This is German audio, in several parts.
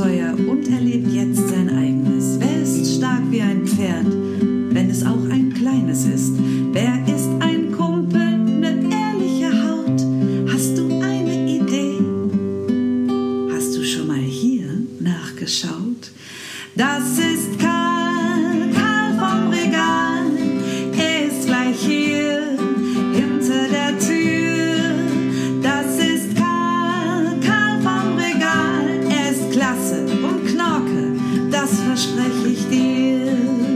Abenteuer und erlebt das verspreche ich dir.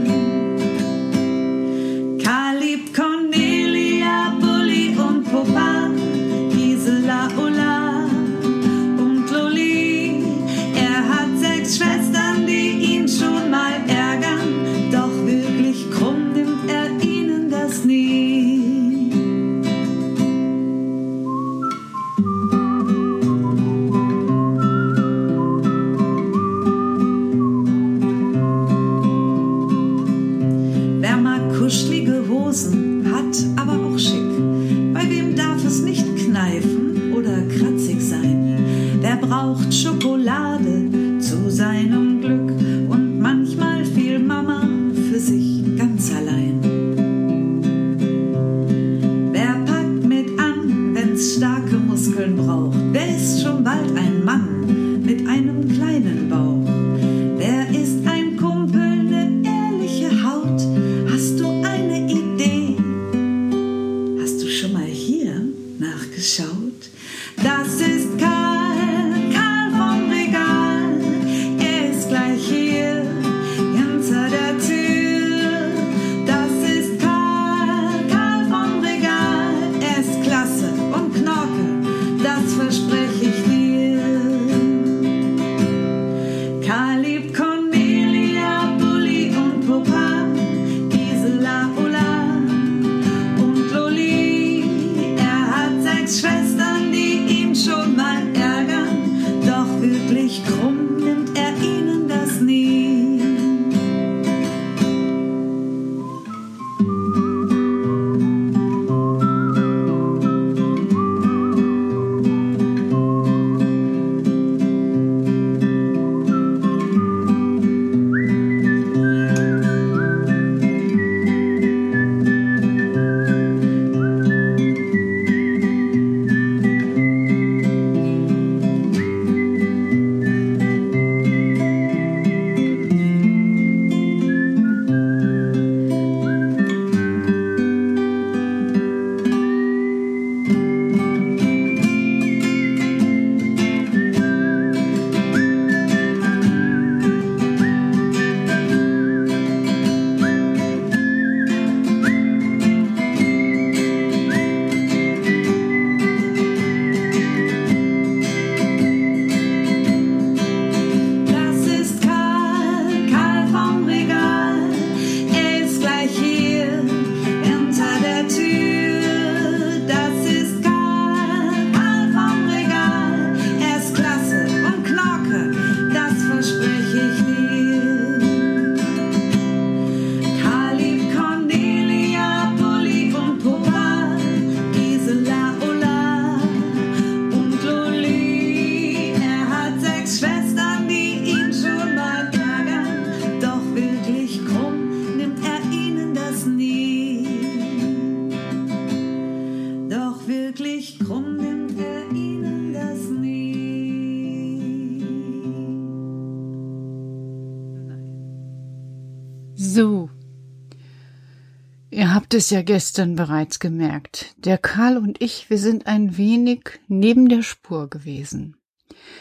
habt es ja gestern bereits gemerkt. Der Karl und ich, wir sind ein wenig neben der Spur gewesen.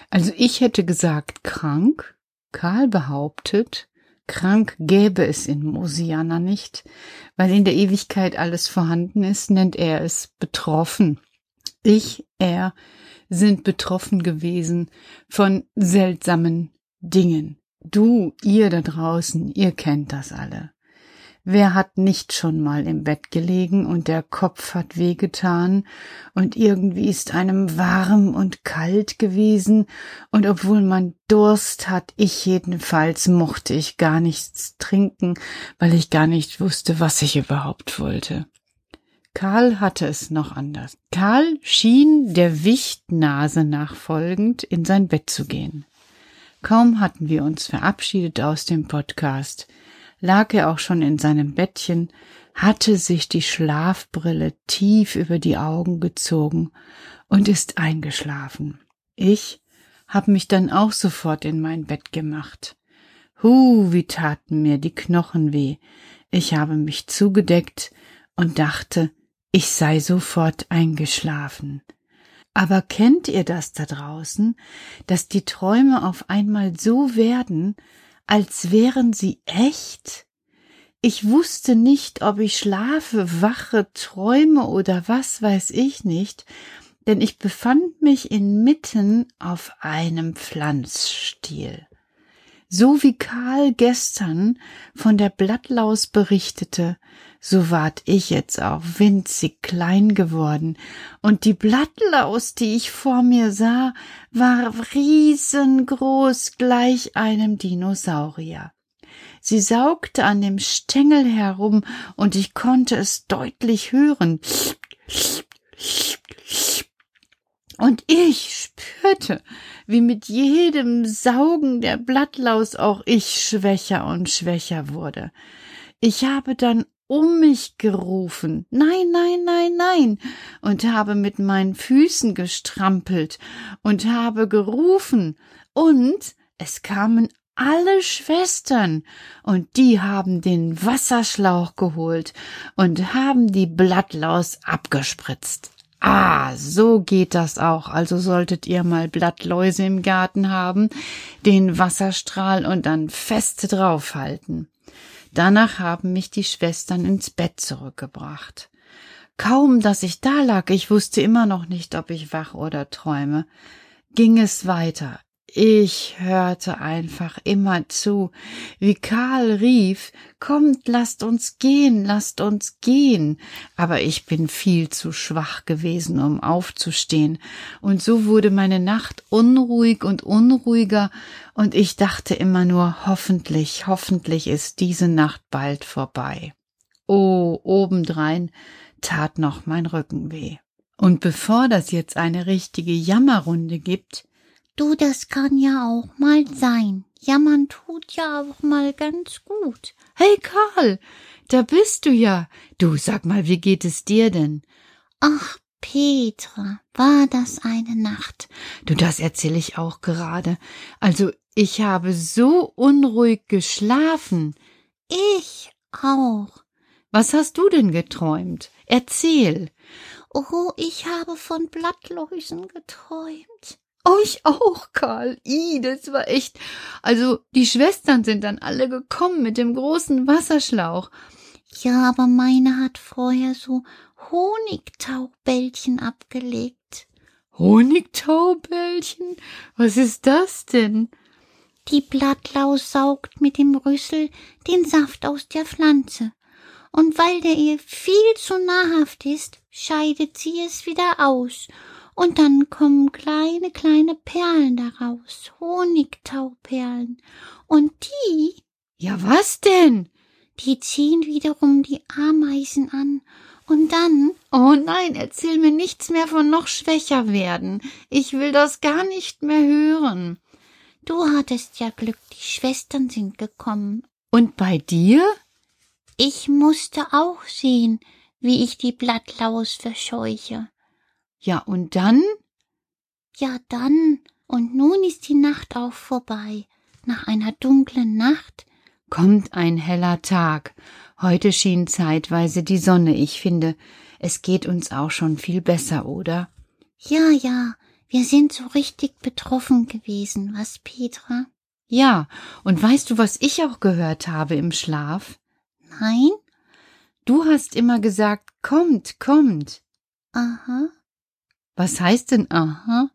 Also ich hätte gesagt krank. Karl behauptet, krank gäbe es in Mosiana nicht, weil in der Ewigkeit alles vorhanden ist, nennt er es betroffen. Ich, er sind betroffen gewesen von seltsamen Dingen. Du, ihr da draußen, ihr kennt das alle. Wer hat nicht schon mal im Bett gelegen und der Kopf hat wehgetan und irgendwie ist einem warm und kalt gewesen und obwohl man Durst hat, ich jedenfalls mochte ich gar nichts trinken, weil ich gar nicht wusste, was ich überhaupt wollte. Karl hatte es noch anders. Karl schien der Wichtnase nachfolgend in sein Bett zu gehen. Kaum hatten wir uns verabschiedet aus dem Podcast, lag er auch schon in seinem Bettchen, hatte sich die Schlafbrille tief über die Augen gezogen und ist eingeschlafen. Ich hab mich dann auch sofort in mein Bett gemacht. Hu, wie taten mir die Knochen weh. Ich habe mich zugedeckt und dachte, ich sei sofort eingeschlafen. Aber kennt ihr das da draußen, dass die Träume auf einmal so werden, als wären sie echt? Ich wusste nicht, ob ich schlafe, wache, träume oder was weiß ich nicht, denn ich befand mich inmitten auf einem Pflanzstiel. So wie Karl gestern von der Blattlaus berichtete, so ward ich jetzt auch winzig klein geworden, und die Blattlaus, die ich vor mir sah, war riesengroß gleich einem Dinosaurier. Sie saugte an dem Stängel herum, und ich konnte es deutlich hören. Und ich spürte, wie mit jedem Saugen der Blattlaus auch ich schwächer und schwächer wurde. Ich habe dann um mich gerufen. Nein, nein, nein, nein. Und habe mit meinen Füßen gestrampelt und habe gerufen. Und es kamen alle Schwestern und die haben den Wasserschlauch geholt und haben die Blattlaus abgespritzt. Ah, so geht das auch. Also solltet ihr mal Blattläuse im Garten haben, den Wasserstrahl und dann fest draufhalten. Danach haben mich die Schwestern ins Bett zurückgebracht. Kaum, dass ich da lag, ich wusste immer noch nicht, ob ich wach oder träume, ging es weiter. Ich hörte einfach immer zu, wie Karl rief, kommt, lasst uns gehen, lasst uns gehen. Aber ich bin viel zu schwach gewesen, um aufzustehen. Und so wurde meine Nacht unruhig und unruhiger, und ich dachte immer nur, hoffentlich, hoffentlich ist diese Nacht bald vorbei. Oh, obendrein tat noch mein Rücken weh. Und bevor das jetzt eine richtige Jammerrunde gibt, Du, das kann ja auch mal sein. Jammern tut ja auch mal ganz gut. Hey Karl, da bist du ja. Du, sag mal, wie geht es dir denn? Ach, Petra, war das eine Nacht? Du, das erzähl ich auch gerade. Also, ich habe so unruhig geschlafen. Ich auch. Was hast du denn geträumt? Erzähl. Oh, ich habe von Blattläusen geträumt. Oh, ich auch, Karl. I, das war echt. Also, die Schwestern sind dann alle gekommen mit dem großen Wasserschlauch. Ja, aber meine hat vorher so Honigtaubällchen abgelegt. Honigtaubällchen? Was ist das denn? Die Blattlaus saugt mit dem Rüssel den Saft aus der Pflanze. Und weil der ihr viel zu nahrhaft ist, scheidet sie es wieder aus und dann kommen kleine, kleine Perlen daraus, Honigtauperlen. Und die. Ja, was denn? Die ziehen wiederum die Ameisen an. Und dann. Oh nein, erzähl mir nichts mehr von noch schwächer werden. Ich will das gar nicht mehr hören. Du hattest ja Glück, die Schwestern sind gekommen. Und bei dir? Ich musste auch sehen, wie ich die Blattlaus verscheuche. Ja, und dann? Ja, dann. Und nun ist die Nacht auch vorbei. Nach einer dunklen Nacht kommt ein heller Tag. Heute schien zeitweise die Sonne. Ich finde, es geht uns auch schon viel besser, oder? Ja, ja, wir sind so richtig betroffen gewesen, was, Petra? Ja, und weißt du, was ich auch gehört habe im Schlaf? Nein? Du hast immer gesagt, kommt, kommt. Aha. Was heißt denn aha?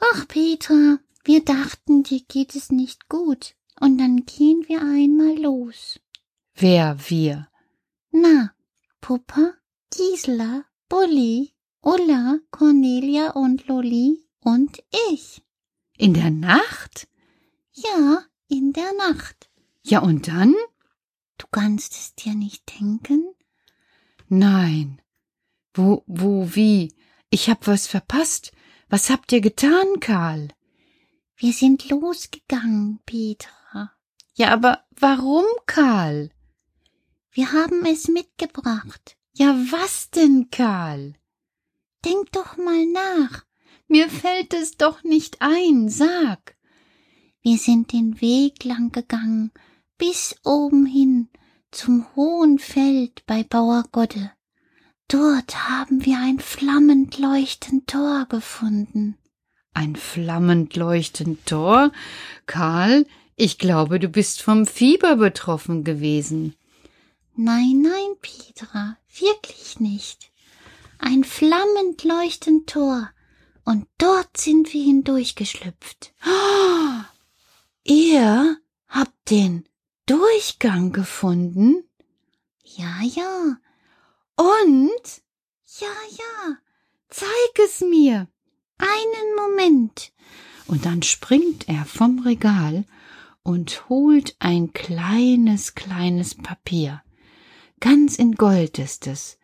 Ach, Petra, wir dachten, dir geht es nicht gut. Und dann gehen wir einmal los. Wer wir? Na, Puppa, Gisela, Bulli, Ulla, Cornelia und Lolli und ich. In der Nacht? Ja, in der Nacht. Ja, und dann? Du kannst es dir nicht denken? Nein. Wo, wo, wie? Ich hab was verpasst. Was habt ihr getan, Karl? Wir sind losgegangen, Petra. Ja, aber warum, Karl? Wir haben es mitgebracht. Ja, was denn, Karl? Denk doch mal nach. Mir fällt es doch nicht ein, sag. Wir sind den Weg lang gegangen, bis oben hin zum hohen Feld bei Bauer Godde. Dort haben wir ein flammend leuchtend Tor gefunden. Ein flammend leuchtend Tor? Karl, ich glaube, du bist vom Fieber betroffen gewesen. Nein, nein, Petra, wirklich nicht. Ein flammend leuchtend Tor, und dort sind wir hindurchgeschlüpft. Oh, ihr habt den Durchgang gefunden? Ja, ja, und? Ja, ja. Zeig es mir. Einen Moment. Und dann springt er vom Regal und holt ein kleines, kleines Papier. Ganz in Gold ist es.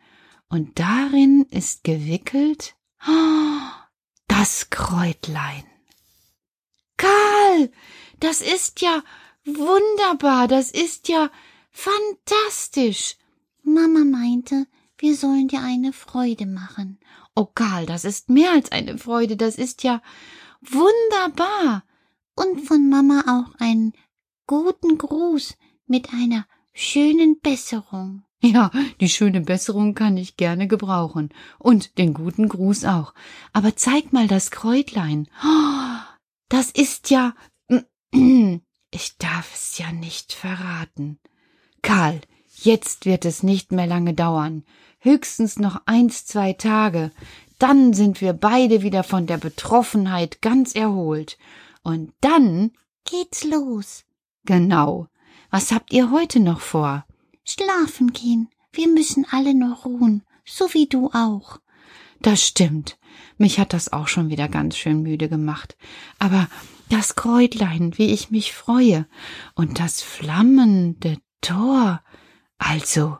Und darin ist gewickelt oh, das Kräutlein. Karl, das ist ja wunderbar, das ist ja fantastisch. Mama meinte, wir sollen dir eine Freude machen. Oh Karl, das ist mehr als eine Freude, das ist ja wunderbar. Und von Mama auch einen guten Gruß mit einer schönen Besserung. Ja, die schöne Besserung kann ich gerne gebrauchen. Und den guten Gruß auch. Aber zeig mal das Kräutlein. Oh, das ist ja. Ich darf es ja nicht verraten. Karl, jetzt wird es nicht mehr lange dauern höchstens noch eins, zwei Tage, dann sind wir beide wieder von der Betroffenheit ganz erholt. Und dann geht's los. Genau. Was habt ihr heute noch vor? Schlafen gehen. Wir müssen alle noch ruhen, so wie du auch. Das stimmt. Mich hat das auch schon wieder ganz schön müde gemacht. Aber das Kräutlein, wie ich mich freue, und das flammende Tor. Also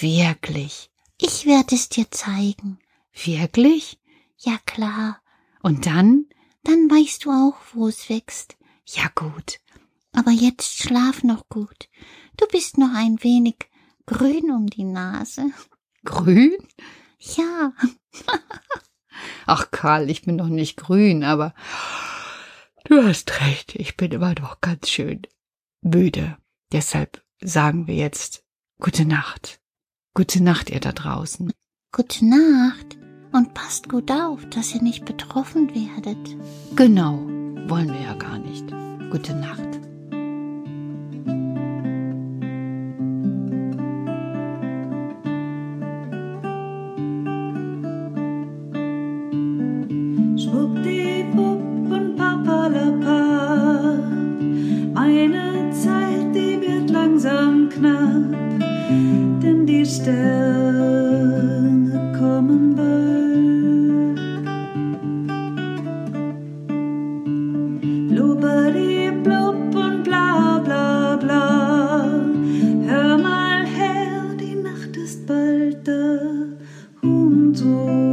wirklich. Ich werde es dir zeigen. Wirklich? Ja klar. Und dann? Dann weißt du auch, wo es wächst. Ja gut. Aber jetzt schlaf noch gut. Du bist noch ein wenig grün um die Nase. Grün? Ja. Ach Karl, ich bin doch nicht grün, aber du hast recht, ich bin immer noch ganz schön müde. Deshalb sagen wir jetzt gute Nacht. Gute Nacht, ihr da draußen. Gute Nacht und passt gut auf, dass ihr nicht betroffen werdet. Genau, wollen wir ja gar nicht. Gute Nacht. Nacht ist bald da.